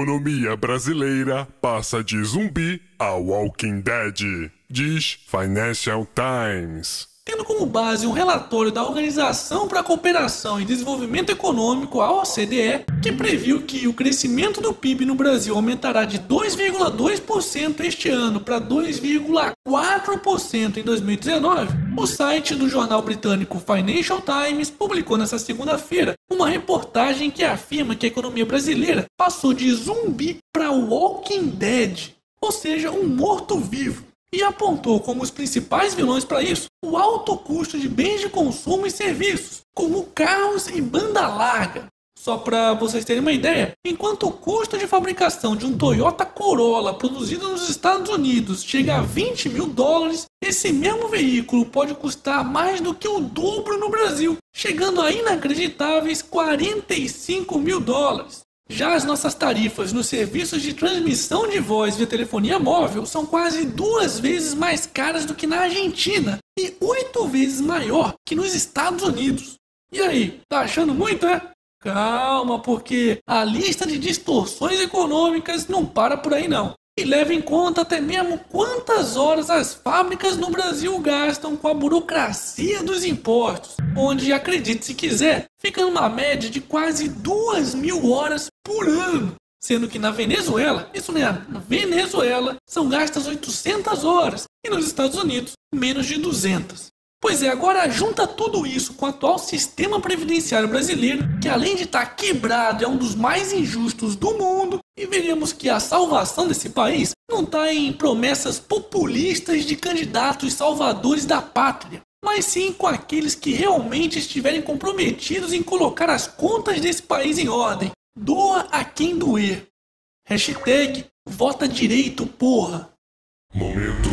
economia brasileira passa de zumbi a Walking Dead, diz Financial Times. Tendo como base um relatório da Organização para a Cooperação e Desenvolvimento Econômico, a OCDE, que previu que o crescimento do PIB no Brasil aumentará de 2,2% este ano para 2,4% em 2019, o site do jornal britânico Financial Times publicou nesta segunda-feira uma reportagem que afirma que a economia brasileira passou de zumbi para Walking Dead, ou seja, um morto-vivo e apontou como os principais vilões para isso o alto custo de bens de consumo e serviços, como carros e banda larga. Só para vocês terem uma ideia, enquanto o custo de fabricação de um Toyota Corolla produzido nos Estados Unidos chega a 20 mil dólares, esse mesmo veículo pode custar mais do que o dobro no Brasil, chegando a inacreditáveis 45 mil dólares. Já as nossas tarifas nos serviços de transmissão de voz via telefonia móvel são quase duas vezes mais caras do que na Argentina e oito vezes maior que nos Estados Unidos. E aí, tá achando muito, é? Calma, porque a lista de distorções econômicas não para por aí não. E leva em conta até mesmo quantas horas as fábricas no Brasil gastam com a burocracia dos impostos, onde, acredite se quiser, fica numa média de quase duas mil horas por ano. Sendo que na Venezuela, isso mesmo, na Venezuela, são gastas 800 horas e nos Estados Unidos, menos de 200. Pois é, agora junta tudo isso com o atual sistema previdenciário brasileiro, que além de estar tá quebrado, é um dos mais injustos do mundo, e veremos que a salvação desse país não está em promessas populistas de candidatos salvadores da pátria, mas sim com aqueles que realmente estiverem comprometidos em colocar as contas desse país em ordem. Doa a quem doer. Hashtag vota direito, porra. Momento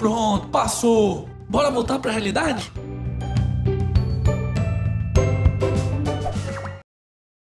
Pronto, passou. Bora voltar para a realidade?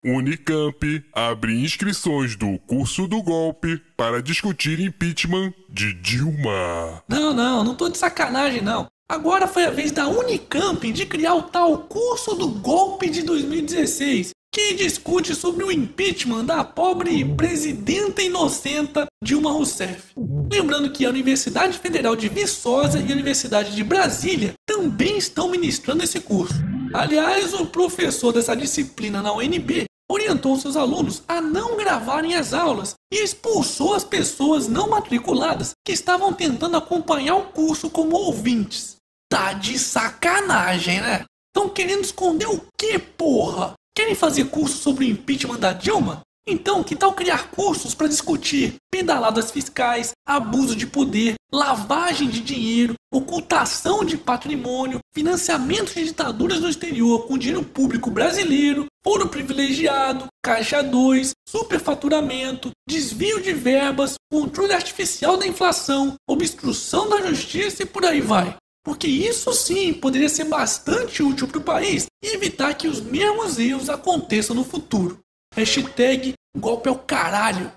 Unicamp abre inscrições do curso do golpe para discutir impeachment de Dilma. Não, não, não tô de sacanagem não. Agora foi a vez da Unicamp de criar o tal curso do golpe de 2016, que discute sobre o impeachment da pobre presidenta inocenta Dilma Rousseff. Lembrando que a Universidade Federal de Viçosa e a Universidade de Brasília também estão ministrando esse curso. Aliás, o professor dessa disciplina na UNB orientou seus alunos a não gravarem as aulas e expulsou as pessoas não matriculadas que estavam tentando acompanhar o curso como ouvintes. Tá de sacanagem, né? Estão querendo esconder o que, porra? Querem fazer curso sobre o impeachment da Dilma? Então, que tal criar cursos para discutir pedaladas fiscais, abuso de poder, lavagem de dinheiro, ocultação de patrimônio, financiamento de ditaduras no exterior com dinheiro público brasileiro, foro privilegiado, caixa 2, superfaturamento, desvio de verbas, controle artificial da inflação, obstrução da justiça e por aí vai porque isso sim poderia ser bastante útil para o país e evitar que os mesmos erros aconteçam no futuro. Hashtag golpe ao caralho.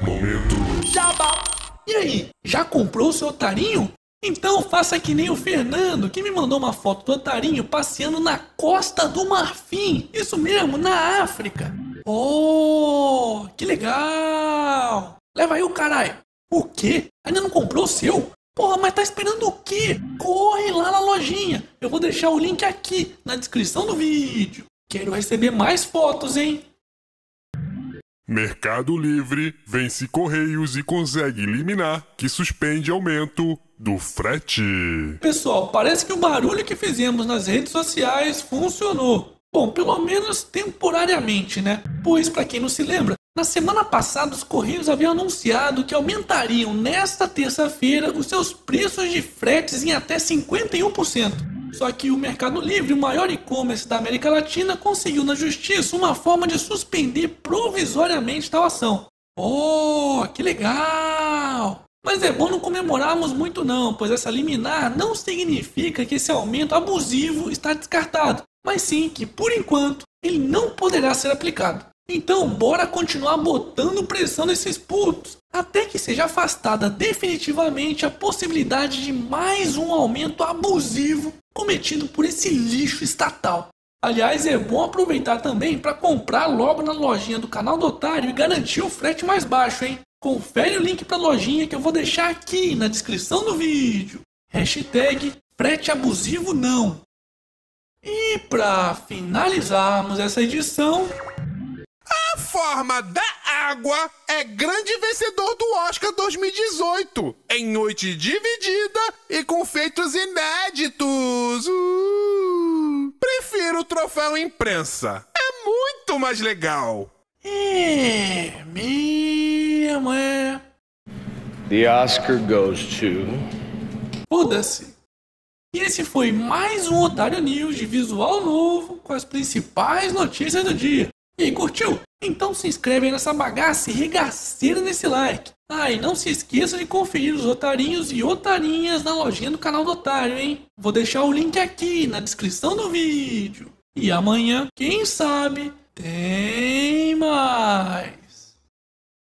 Momento. Jabá. E aí, já comprou o seu otarinho? Então faça que nem o Fernando, que me mandou uma foto do otarinho passeando na costa do Marfim. Isso mesmo, na África. Oh, que legal! Leva aí o caralho. O quê? Ainda não comprou o seu? Porra, mas tá esperando o quê? Corre lá na lojinha. Eu vou deixar o link aqui na descrição do vídeo. Quero receber mais fotos, hein? Mercado Livre vence Correios e consegue eliminar que suspende aumento do frete. Pessoal, parece que o barulho que fizemos nas redes sociais funcionou. Bom, pelo menos temporariamente, né? Pois, para quem não se lembra, na semana passada, os Correios haviam anunciado que aumentariam nesta terça-feira os seus preços de fretes em até 51%. Só que o Mercado Livre, o maior e-commerce da América Latina, conseguiu na justiça uma forma de suspender provisoriamente tal ação. Oh, que legal! Mas é bom não comemorarmos muito não, pois essa liminar não significa que esse aumento abusivo está descartado, mas sim que, por enquanto, ele não poderá ser aplicado. Então bora continuar botando pressão nesses putos, até que seja afastada definitivamente a possibilidade de mais um aumento abusivo cometido por esse lixo estatal. Aliás, é bom aproveitar também para comprar logo na lojinha do canal do Otário e garantir o frete mais baixo, hein? Confere o link para a lojinha que eu vou deixar aqui na descrição do vídeo. Hashtag frete abusivo não. E para finalizarmos essa edição, forma da água é grande vencedor do Oscar 2018, em noite dividida e com feitos inéditos. Uh, prefiro o troféu imprensa. É muito mais legal. É, mesmo é. The Oscar goes to. Foda-se. E esse foi mais um Otário News de visual novo com as principais notícias do dia. E aí, curtiu? Então se inscreve nessa bagaça e regaceira nesse like. Ah, e não se esqueça de conferir os otarinhos e otarinhas na lojinha do canal do Otário, hein? Vou deixar o link aqui na descrição do vídeo. E amanhã, quem sabe, tem mais.